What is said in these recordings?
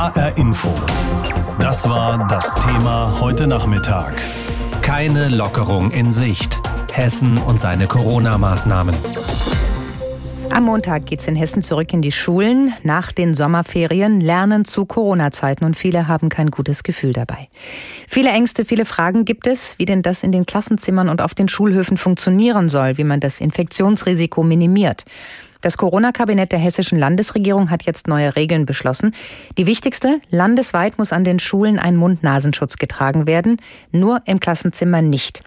HR Info. Das war das Thema heute Nachmittag. Keine Lockerung in Sicht. Hessen und seine Corona-Maßnahmen. Am Montag geht es in Hessen zurück in die Schulen. Nach den Sommerferien lernen zu Corona-Zeiten und viele haben kein gutes Gefühl dabei. Viele Ängste, viele Fragen gibt es, wie denn das in den Klassenzimmern und auf den Schulhöfen funktionieren soll, wie man das Infektionsrisiko minimiert. Das Corona-Kabinett der hessischen Landesregierung hat jetzt neue Regeln beschlossen. Die wichtigste, landesweit muss an den Schulen ein Mund-Nasenschutz getragen werden, nur im Klassenzimmer nicht.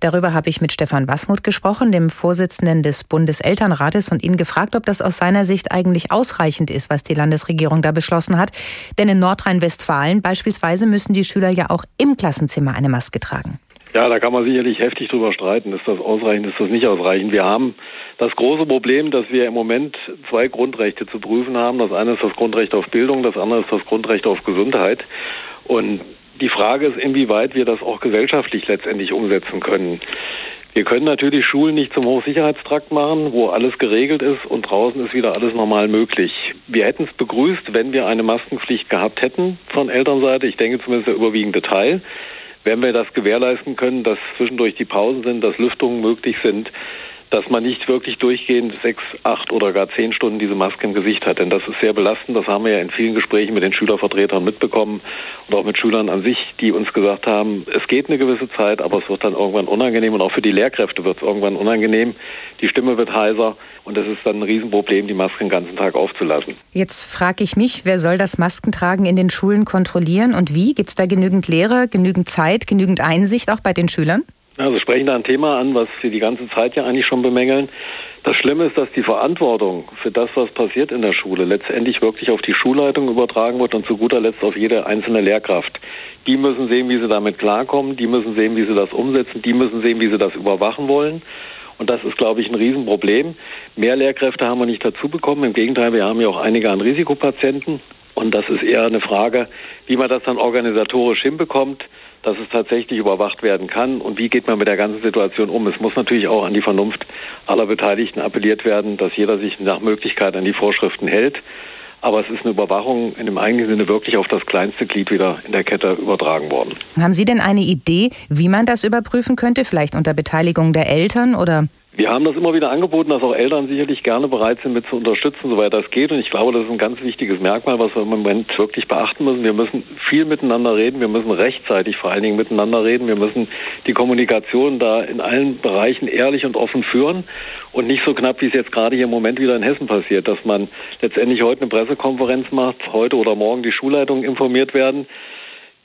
Darüber habe ich mit Stefan Wasmuth gesprochen, dem Vorsitzenden des Bundeselternrates, und ihn gefragt, ob das aus seiner Sicht eigentlich ausreichend ist, was die Landesregierung da beschlossen hat. Denn in Nordrhein-Westfalen beispielsweise müssen die Schüler ja auch im Klassenzimmer eine Maske tragen. Ja, da kann man sicherlich heftig drüber streiten. Ist das ausreichend, ist das nicht ausreichend? Wir haben das große Problem, dass wir im Moment zwei Grundrechte zu prüfen haben. Das eine ist das Grundrecht auf Bildung, das andere ist das Grundrecht auf Gesundheit. Und die Frage ist, inwieweit wir das auch gesellschaftlich letztendlich umsetzen können. Wir können natürlich Schulen nicht zum Hochsicherheitstrakt machen, wo alles geregelt ist und draußen ist wieder alles normal möglich. Wir hätten es begrüßt, wenn wir eine Maskenpflicht gehabt hätten von Elternseite. Ich denke zumindest der überwiegende Teil wenn wir das gewährleisten können, dass zwischendurch die Pausen sind, dass Lüftungen möglich sind, dass man nicht wirklich durchgehend sechs, acht oder gar zehn Stunden diese Maske im Gesicht hat. Denn das ist sehr belastend. Das haben wir ja in vielen Gesprächen mit den Schülervertretern mitbekommen und auch mit Schülern an sich, die uns gesagt haben, es geht eine gewisse Zeit, aber es wird dann irgendwann unangenehm und auch für die Lehrkräfte wird es irgendwann unangenehm. Die Stimme wird heiser und es ist dann ein Riesenproblem, die Maske den ganzen Tag aufzulassen. Jetzt frage ich mich, wer soll das Maskentragen in den Schulen kontrollieren und wie? Gibt es da genügend Lehrer, genügend Zeit, genügend Einsicht auch bei den Schülern? Ja, Sie sprechen da ein Thema an, was wir die ganze Zeit ja eigentlich schon bemängeln. Das Schlimme ist, dass die Verantwortung für das, was passiert in der Schule, letztendlich wirklich auf die Schulleitung übertragen wird und zu guter Letzt auf jede einzelne Lehrkraft. Die müssen sehen, wie sie damit klarkommen, die müssen sehen, wie sie das umsetzen, die müssen sehen, wie sie das überwachen wollen. Und das ist, glaube ich, ein Riesenproblem. Mehr Lehrkräfte haben wir nicht dazu bekommen. Im Gegenteil, wir haben ja auch einige an Risikopatienten. Und das ist eher eine Frage, wie man das dann organisatorisch hinbekommt dass es tatsächlich überwacht werden kann und wie geht man mit der ganzen Situation um. Es muss natürlich auch an die Vernunft aller Beteiligten appelliert werden, dass jeder sich nach Möglichkeit an die Vorschriften hält. Aber es ist eine Überwachung in dem eigentlichen Sinne wirklich auf das kleinste Glied wieder in der Kette übertragen worden. Haben Sie denn eine Idee, wie man das überprüfen könnte? Vielleicht unter Beteiligung der Eltern oder wir haben das immer wieder angeboten, dass auch Eltern sicherlich gerne bereit sind, mit zu unterstützen, soweit das geht. Und ich glaube, das ist ein ganz wichtiges Merkmal, was wir im Moment wirklich beachten müssen. Wir müssen viel miteinander reden. Wir müssen rechtzeitig vor allen Dingen miteinander reden. Wir müssen die Kommunikation da in allen Bereichen ehrlich und offen führen und nicht so knapp, wie es jetzt gerade hier im Moment wieder in Hessen passiert, dass man letztendlich heute eine Pressekonferenz macht, heute oder morgen die Schulleitungen informiert werden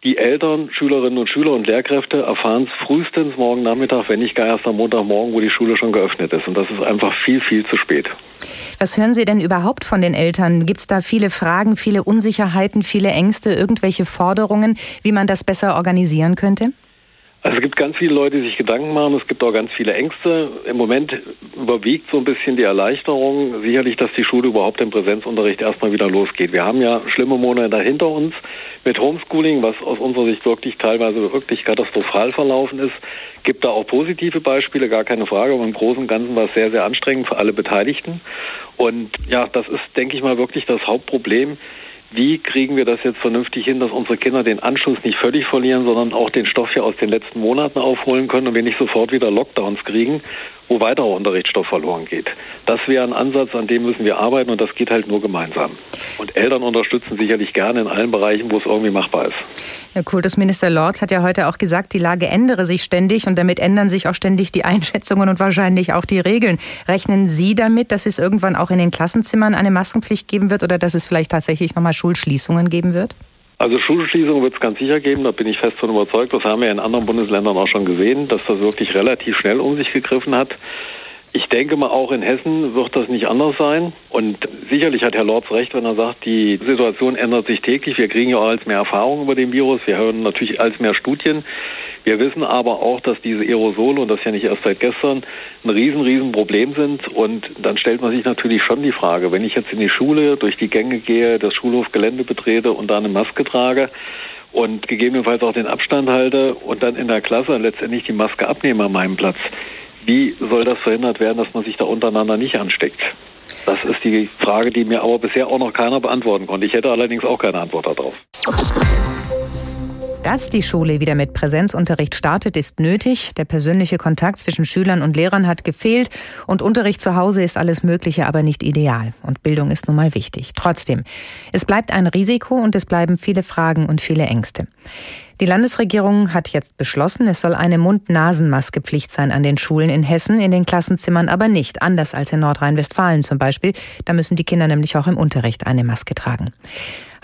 die Eltern, Schülerinnen und Schüler und Lehrkräfte erfahren es frühestens morgen Nachmittag, wenn nicht gar erst am Montagmorgen, wo die Schule schon geöffnet ist. Und das ist einfach viel, viel zu spät. Was hören Sie denn überhaupt von den Eltern? Gibt es da viele Fragen, viele Unsicherheiten, viele Ängste, irgendwelche Forderungen, wie man das besser organisieren könnte? Also es gibt ganz viele Leute, die sich Gedanken machen. Es gibt auch ganz viele Ängste. Im Moment überwiegt so ein bisschen die Erleichterung. Sicherlich, dass die Schule überhaupt im Präsenzunterricht erstmal wieder losgeht. Wir haben ja schlimme Monate hinter uns mit Homeschooling, was aus unserer Sicht wirklich teilweise wirklich katastrophal verlaufen ist. Gibt da auch positive Beispiele, gar keine Frage. Aber im Großen und Ganzen war es sehr, sehr anstrengend für alle Beteiligten. Und ja, das ist, denke ich mal, wirklich das Hauptproblem wie kriegen wir das jetzt vernünftig hin, dass unsere Kinder den Anschluss nicht völlig verlieren, sondern auch den Stoff ja aus den letzten Monaten aufholen können und wir nicht sofort wieder Lockdowns kriegen wo weiterer Unterrichtsstoff verloren geht. Das wäre ein Ansatz, an dem müssen wir arbeiten und das geht halt nur gemeinsam. Und Eltern unterstützen sicherlich gerne in allen Bereichen, wo es irgendwie machbar ist. Herr Kultusminister Lorz hat ja heute auch gesagt, die Lage ändere sich ständig und damit ändern sich auch ständig die Einschätzungen und wahrscheinlich auch die Regeln. Rechnen Sie damit, dass es irgendwann auch in den Klassenzimmern eine Maskenpflicht geben wird oder dass es vielleicht tatsächlich nochmal Schulschließungen geben wird? Also Schulschließungen wird es ganz sicher geben, da bin ich fest von überzeugt. Das haben wir in anderen Bundesländern auch schon gesehen, dass das wirklich relativ schnell um sich gegriffen hat. Ich denke mal, auch in Hessen wird das nicht anders sein. Und sicherlich hat Herr Lorz recht, wenn er sagt, die Situation ändert sich täglich. Wir kriegen ja auch als mehr Erfahrung über den Virus. Wir hören natürlich als mehr Studien. Wir wissen aber auch, dass diese Aerosole, und das ja nicht erst seit gestern, ein riesen, riesen Problem sind. Und dann stellt man sich natürlich schon die Frage, wenn ich jetzt in die Schule durch die Gänge gehe, das Schulhofgelände betrete und da eine Maske trage, und gegebenenfalls auch den Abstand halte und dann in der Klasse letztendlich die Maske abnehme an meinem Platz wie soll das verhindert werden, dass man sich da untereinander nicht ansteckt? Das ist die Frage, die mir aber bisher auch noch keiner beantworten konnte. Ich hätte allerdings auch keine Antwort darauf. Dass die Schule wieder mit Präsenzunterricht startet, ist nötig. Der persönliche Kontakt zwischen Schülern und Lehrern hat gefehlt und Unterricht zu Hause ist alles Mögliche, aber nicht ideal. Und Bildung ist nun mal wichtig. Trotzdem, es bleibt ein Risiko und es bleiben viele Fragen und viele Ängste. Die Landesregierung hat jetzt beschlossen, es soll eine Mund-Nasen-Maske-Pflicht sein an den Schulen in Hessen, in den Klassenzimmern aber nicht, anders als in Nordrhein-Westfalen zum Beispiel. Da müssen die Kinder nämlich auch im Unterricht eine Maske tragen.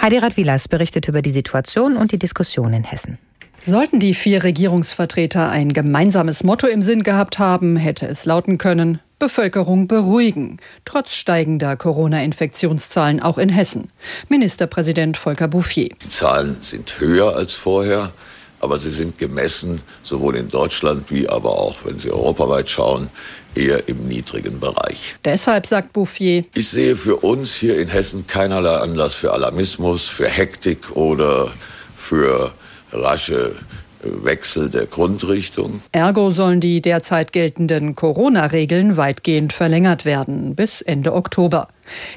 Heidi Radwilas berichtet über die Situation und die Diskussion in Hessen. Sollten die vier Regierungsvertreter ein gemeinsames Motto im Sinn gehabt haben, hätte es lauten können Bevölkerung beruhigen, trotz steigender Corona-Infektionszahlen auch in Hessen. Ministerpräsident Volker Bouffier. Die Zahlen sind höher als vorher, aber sie sind gemessen, sowohl in Deutschland wie aber auch, wenn Sie europaweit schauen, eher im niedrigen Bereich. Deshalb sagt Bouffier, ich sehe für uns hier in Hessen keinerlei Anlass für Alarmismus, für Hektik oder für rasche Wechsel der Grundrichtung. Ergo sollen die derzeit geltenden Corona-Regeln weitgehend verlängert werden bis Ende Oktober.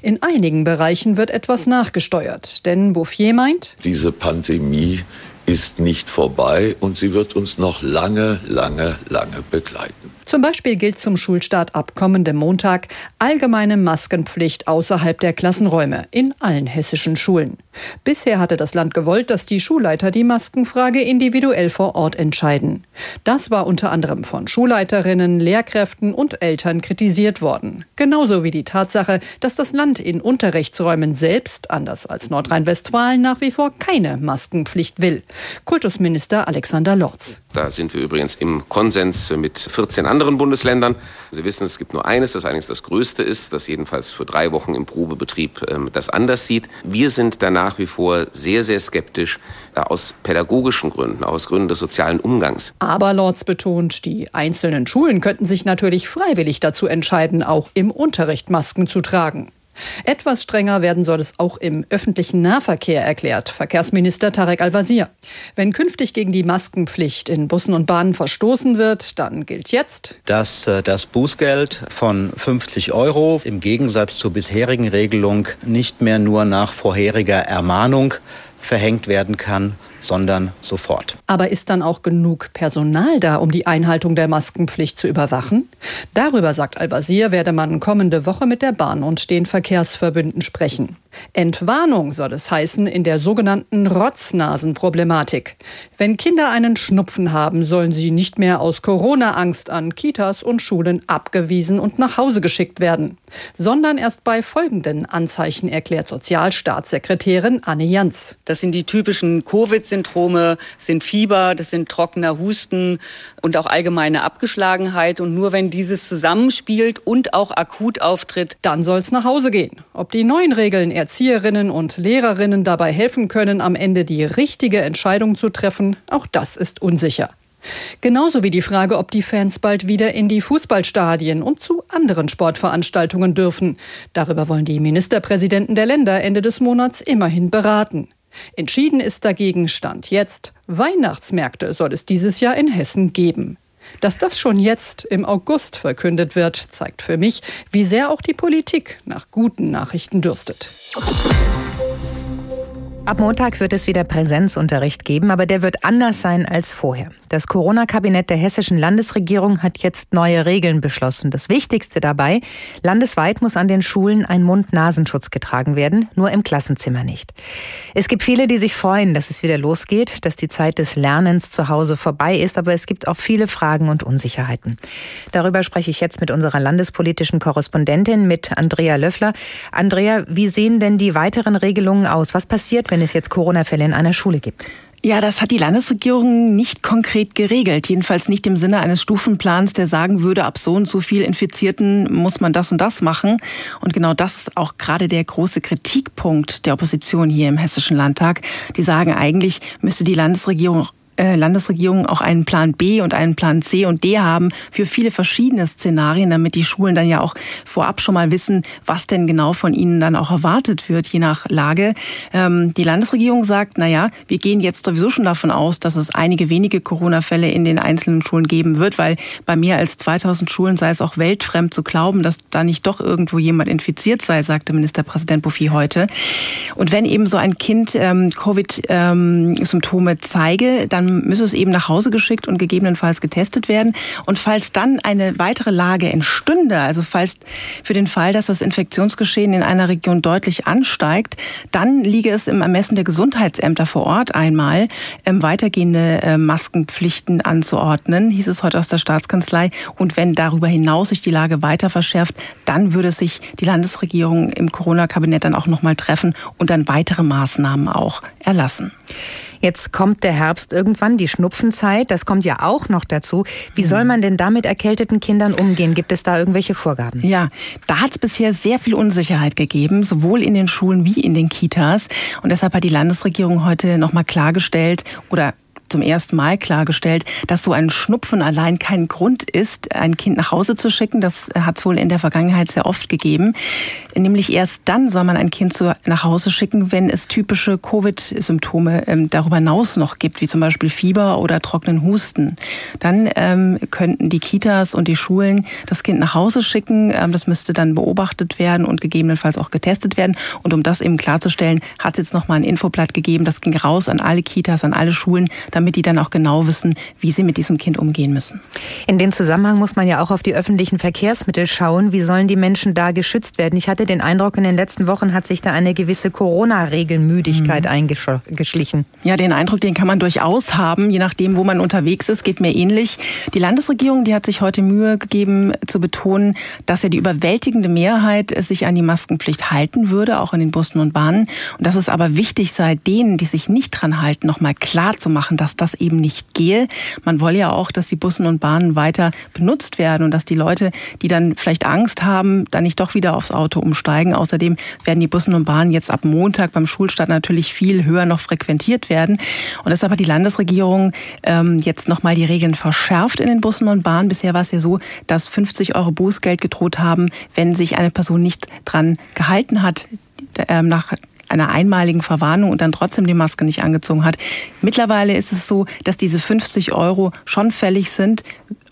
In einigen Bereichen wird etwas nachgesteuert, denn Bouffier meint, diese Pandemie ist nicht vorbei und sie wird uns noch lange, lange, lange begleiten. Zum Beispiel gilt zum Schulstart ab kommendem Montag allgemeine Maskenpflicht außerhalb der Klassenräume in allen hessischen Schulen. Bisher hatte das Land gewollt, dass die Schulleiter die Maskenfrage individuell vor Ort entscheiden. Das war unter anderem von Schulleiterinnen, Lehrkräften und Eltern kritisiert worden. Genauso wie die Tatsache, dass das Land in Unterrichtsräumen selbst, anders als Nordrhein-Westfalen, nach wie vor keine Maskenpflicht will. Kultusminister Alexander Lorz. Da sind wir übrigens im Konsens mit 14 anderen Bundesländern. Sie wissen, es gibt nur eines, das eigentlich das größte ist, das jedenfalls für drei Wochen im Probebetrieb ähm, das anders sieht. Wir sind da nach wie vor sehr, sehr skeptisch äh, aus pädagogischen Gründen, aus Gründen des sozialen Umgangs. Aber Lorz betont, die einzelnen Schulen könnten sich natürlich freiwillig dazu entscheiden, auch im Unterricht Masken zu tragen. Etwas strenger werden soll es auch im öffentlichen Nahverkehr, erklärt Verkehrsminister Tarek Al-Wazir. Wenn künftig gegen die Maskenpflicht in Bussen und Bahnen verstoßen wird, dann gilt jetzt, dass äh, das Bußgeld von 50 Euro im Gegensatz zur bisherigen Regelung nicht mehr nur nach vorheriger Ermahnung verhängt werden kann, sondern sofort. Aber ist dann auch genug Personal da, um die Einhaltung der Maskenpflicht zu überwachen? Darüber, sagt Al-Wazir, werde man kommende Woche mit der Bahn und den Verkehrsverbünden sprechen. Entwarnung soll es heißen in der sogenannten Rotznasenproblematik. Wenn Kinder einen Schnupfen haben, sollen sie nicht mehr aus Corona-Angst an Kitas und Schulen abgewiesen und nach Hause geschickt werden, sondern erst bei folgenden Anzeichen, erklärt Sozialstaatssekretärin Anne Jans. Das sind die typischen Covid Symptome sind Fieber, das sind trockener Husten und auch allgemeine Abgeschlagenheit. Und nur wenn dieses zusammenspielt und auch akut auftritt, dann soll es nach Hause gehen. Ob die neuen Regeln Erzieherinnen und Lehrerinnen dabei helfen können, am Ende die richtige Entscheidung zu treffen, auch das ist unsicher. Genauso wie die Frage, ob die Fans bald wieder in die Fußballstadien und zu anderen Sportveranstaltungen dürfen. Darüber wollen die Ministerpräsidenten der Länder Ende des Monats immerhin beraten. Entschieden ist dagegen Stand jetzt, Weihnachtsmärkte soll es dieses Jahr in Hessen geben. Dass das schon jetzt im August verkündet wird, zeigt für mich, wie sehr auch die Politik nach guten Nachrichten dürstet. Ab Montag wird es wieder Präsenzunterricht geben, aber der wird anders sein als vorher. Das Corona-Kabinett der hessischen Landesregierung hat jetzt neue Regeln beschlossen. Das Wichtigste dabei, landesweit muss an den Schulen ein Mund-Nasenschutz getragen werden, nur im Klassenzimmer nicht. Es gibt viele, die sich freuen, dass es wieder losgeht, dass die Zeit des Lernens zu Hause vorbei ist, aber es gibt auch viele Fragen und Unsicherheiten. Darüber spreche ich jetzt mit unserer landespolitischen Korrespondentin, mit Andrea Löffler. Andrea, wie sehen denn die weiteren Regelungen aus? Was passiert, wenn es jetzt Corona-Fälle in einer Schule gibt? Ja, das hat die Landesregierung nicht konkret geregelt. Jedenfalls nicht im Sinne eines Stufenplans, der sagen würde, ab so und so viel Infizierten muss man das und das machen. Und genau das ist auch gerade der große Kritikpunkt der Opposition hier im Hessischen Landtag. Die sagen, eigentlich müsste die Landesregierung äh, Landesregierungen auch einen Plan B und einen Plan C und D haben für viele verschiedene Szenarien, damit die Schulen dann ja auch vorab schon mal wissen, was denn genau von ihnen dann auch erwartet wird, je nach Lage. Ähm, die Landesregierung sagt, na ja, wir gehen jetzt sowieso schon davon aus, dass es einige wenige Corona-Fälle in den einzelnen Schulen geben wird, weil bei mehr als 2000 Schulen sei es auch weltfremd zu glauben, dass da nicht doch irgendwo jemand infiziert sei, sagte Ministerpräsident Bouffi heute. Und wenn eben so ein Kind ähm, Covid-Symptome ähm, zeige, dann müsse es eben nach Hause geschickt und gegebenenfalls getestet werden. Und falls dann eine weitere Lage entstünde, also falls für den Fall, dass das Infektionsgeschehen in einer Region deutlich ansteigt, dann liege es im Ermessen der Gesundheitsämter vor Ort einmal, ähm, weitergehende äh, Maskenpflichten anzuordnen, hieß es heute aus der Staatskanzlei. Und wenn darüber hinaus sich die Lage weiter verschärft, dann würde sich die Landesregierung im Corona-Kabinett dann auch nochmal treffen und dann weitere Maßnahmen auch erlassen. Jetzt kommt der Herbst irgendwann, die Schnupfenzeit, das kommt ja auch noch dazu. Wie soll man denn da mit erkälteten Kindern umgehen? Gibt es da irgendwelche Vorgaben? Ja, da hat es bisher sehr viel Unsicherheit gegeben, sowohl in den Schulen wie in den Kitas. Und deshalb hat die Landesregierung heute nochmal klargestellt oder zum ersten Mal klargestellt, dass so ein Schnupfen allein kein Grund ist, ein Kind nach Hause zu schicken. Das hat es wohl in der Vergangenheit sehr oft gegeben. Nämlich erst dann soll man ein Kind so nach Hause schicken, wenn es typische Covid-Symptome ähm, darüber hinaus noch gibt, wie zum Beispiel Fieber oder trockenen Husten. Dann ähm, könnten die Kitas und die Schulen das Kind nach Hause schicken. Ähm, das müsste dann beobachtet werden und gegebenenfalls auch getestet werden. Und um das eben klarzustellen, hat es jetzt noch mal ein Infoblatt gegeben. Das ging raus an alle Kitas, an alle Schulen, damit die dann auch genau wissen, wie sie mit diesem Kind umgehen müssen. In dem Zusammenhang muss man ja auch auf die öffentlichen Verkehrsmittel schauen. Wie sollen die Menschen da geschützt werden? Ich hatte den Eindruck, in den letzten Wochen hat sich da eine gewisse Corona-Regelmüdigkeit mhm. eingeschlichen. Ja, den Eindruck, den kann man durchaus haben, je nachdem, wo man unterwegs ist, geht mir ähnlich. Die Landesregierung, die hat sich heute Mühe gegeben zu betonen, dass ja die überwältigende Mehrheit sich an die Maskenpflicht halten würde, auch in den Bussen und Bahnen. Und dass es aber wichtig sei, denen, die sich nicht dran halten, nochmal klar zu machen, dass dass das eben nicht gehe. Man wolle ja auch, dass die Bussen und Bahnen weiter benutzt werden und dass die Leute, die dann vielleicht Angst haben, dann nicht doch wieder aufs Auto umsteigen. Außerdem werden die Bussen und Bahnen jetzt ab Montag beim Schulstart natürlich viel höher noch frequentiert werden. Und deshalb hat die Landesregierung ähm, jetzt nochmal die Regeln verschärft in den Bussen und Bahnen. Bisher war es ja so, dass 50 Euro Bußgeld gedroht haben, wenn sich eine Person nicht dran gehalten hat, ähm, nach einer einmaligen Verwarnung und dann trotzdem die Maske nicht angezogen hat. Mittlerweile ist es so, dass diese 50 Euro schon fällig sind,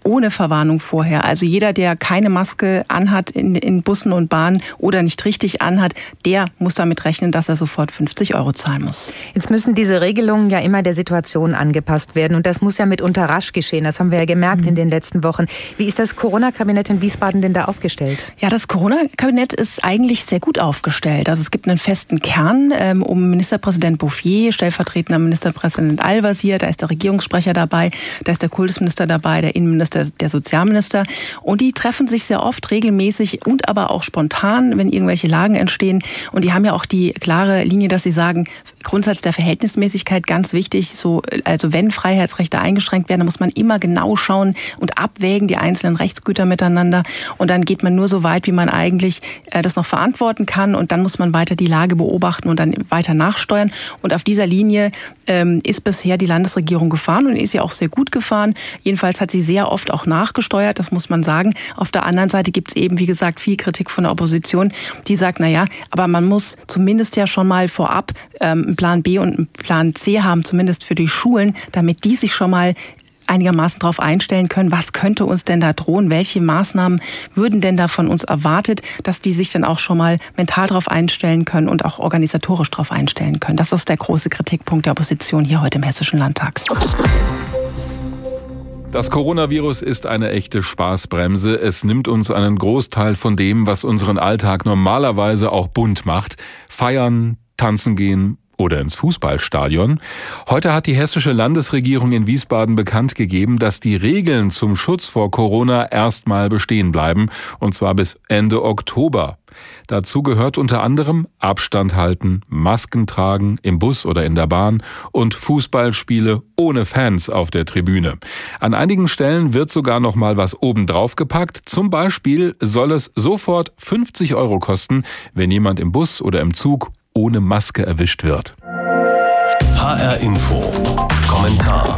ohne Verwarnung vorher. Also jeder, der keine Maske anhat in, in Bussen und Bahnen oder nicht richtig anhat, der muss damit rechnen, dass er sofort 50 Euro zahlen muss. Jetzt müssen diese Regelungen ja immer der Situation angepasst werden und das muss ja mitunter rasch geschehen. Das haben wir ja gemerkt mhm. in den letzten Wochen. Wie ist das Corona-Kabinett in Wiesbaden denn da aufgestellt? Ja, das Corona-Kabinett ist eigentlich sehr gut aufgestellt. Also es gibt einen festen Kern ähm, um Ministerpräsident Bouffier, stellvertretender Ministerpräsident Al-Wazir, da ist der Regierungssprecher dabei, da ist der Kultusminister dabei, der Innenminister der, der Sozialminister. Und die treffen sich sehr oft regelmäßig und aber auch spontan, wenn irgendwelche Lagen entstehen. Und die haben ja auch die klare Linie, dass sie sagen, Grundsatz der Verhältnismäßigkeit ganz wichtig. So, also wenn Freiheitsrechte eingeschränkt werden, dann muss man immer genau schauen und abwägen die einzelnen Rechtsgüter miteinander. Und dann geht man nur so weit, wie man eigentlich äh, das noch verantworten kann. Und dann muss man weiter die Lage beobachten und dann weiter nachsteuern. Und auf dieser Linie ähm, ist bisher die Landesregierung gefahren und ist ja auch sehr gut gefahren. Jedenfalls hat sie sehr oft auch nachgesteuert, das muss man sagen. Auf der anderen Seite gibt es eben, wie gesagt, viel Kritik von der Opposition, die sagt, na ja, aber man muss zumindest ja schon mal vorab ähm, einen Plan B und einen Plan C haben, zumindest für die Schulen, damit die sich schon mal einigermaßen darauf einstellen können, was könnte uns denn da drohen, welche Maßnahmen würden denn da von uns erwartet, dass die sich dann auch schon mal mental darauf einstellen können und auch organisatorisch darauf einstellen können. Das ist der große Kritikpunkt der Opposition hier heute im Hessischen Landtag. Das Coronavirus ist eine echte Spaßbremse. Es nimmt uns einen Großteil von dem, was unseren Alltag normalerweise auch bunt macht. Feiern, tanzen gehen, oder ins Fußballstadion. Heute hat die hessische Landesregierung in Wiesbaden bekannt gegeben, dass die Regeln zum Schutz vor Corona erstmal bestehen bleiben, und zwar bis Ende Oktober. Dazu gehört unter anderem Abstand halten, Masken tragen im Bus oder in der Bahn und Fußballspiele ohne Fans auf der Tribüne. An einigen Stellen wird sogar noch mal was obendrauf gepackt. Zum Beispiel soll es sofort 50 Euro kosten, wenn jemand im Bus oder im Zug ohne Maske erwischt wird. HR Info. Kommentar.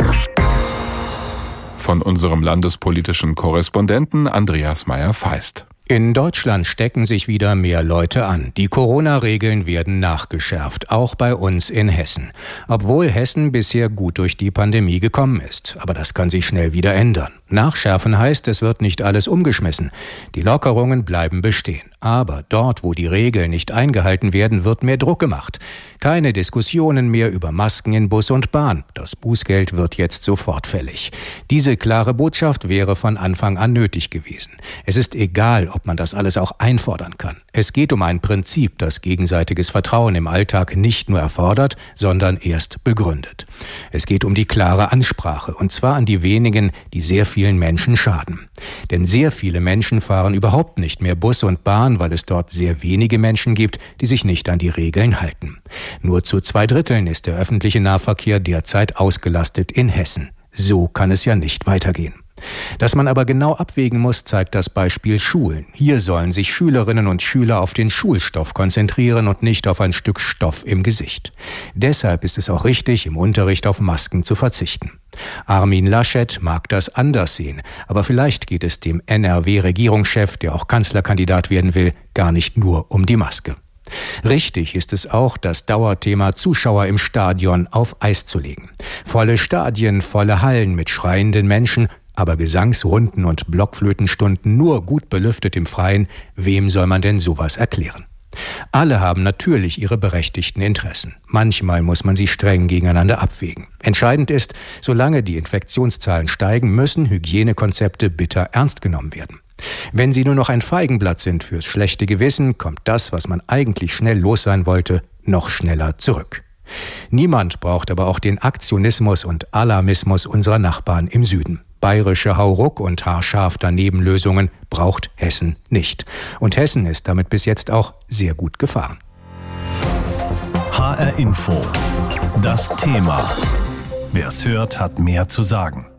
Von unserem landespolitischen Korrespondenten Andreas Meyer-Feist. In Deutschland stecken sich wieder mehr Leute an. Die Corona-Regeln werden nachgeschärft, auch bei uns in Hessen. Obwohl Hessen bisher gut durch die Pandemie gekommen ist. Aber das kann sich schnell wieder ändern. Nachschärfen heißt, es wird nicht alles umgeschmissen. Die Lockerungen bleiben bestehen. Aber dort, wo die Regeln nicht eingehalten werden, wird mehr Druck gemacht. Keine Diskussionen mehr über Masken in Bus und Bahn. Das Bußgeld wird jetzt sofort fällig. Diese klare Botschaft wäre von Anfang an nötig gewesen. Es ist egal, ob man das alles auch einfordern kann. Es geht um ein Prinzip, das gegenseitiges Vertrauen im Alltag nicht nur erfordert, sondern erst begründet. Es geht um die klare Ansprache, und zwar an die wenigen, die sehr vielen Menschen schaden. Denn sehr viele Menschen fahren überhaupt nicht mehr Bus und Bahn, weil es dort sehr wenige Menschen gibt, die sich nicht an die Regeln halten. Nur zu zwei Dritteln ist der öffentliche Nahverkehr derzeit ausgelastet in Hessen. So kann es ja nicht weitergehen. Dass man aber genau abwägen muss, zeigt das Beispiel Schulen. Hier sollen sich Schülerinnen und Schüler auf den Schulstoff konzentrieren und nicht auf ein Stück Stoff im Gesicht. Deshalb ist es auch richtig, im Unterricht auf Masken zu verzichten. Armin Laschet mag das anders sehen, aber vielleicht geht es dem NRW-Regierungschef, der auch Kanzlerkandidat werden will, gar nicht nur um die Maske. Richtig ist es auch, das Dauerthema Zuschauer im Stadion auf Eis zu legen. Volle Stadien, volle Hallen mit schreienden Menschen, aber Gesangsrunden und Blockflötenstunden nur gut belüftet im Freien, wem soll man denn sowas erklären? Alle haben natürlich ihre berechtigten Interessen. Manchmal muss man sie streng gegeneinander abwägen. Entscheidend ist, solange die Infektionszahlen steigen, müssen Hygienekonzepte bitter ernst genommen werden. Wenn sie nur noch ein Feigenblatt sind fürs schlechte Gewissen, kommt das, was man eigentlich schnell los sein wollte, noch schneller zurück. Niemand braucht aber auch den Aktionismus und Alarmismus unserer Nachbarn im Süden. Bayerische Hauruck und haarscharf daneben Lösungen braucht Hessen nicht. Und Hessen ist damit bis jetzt auch sehr gut gefahren. HR Info. Das Thema. Wer es hört, hat mehr zu sagen.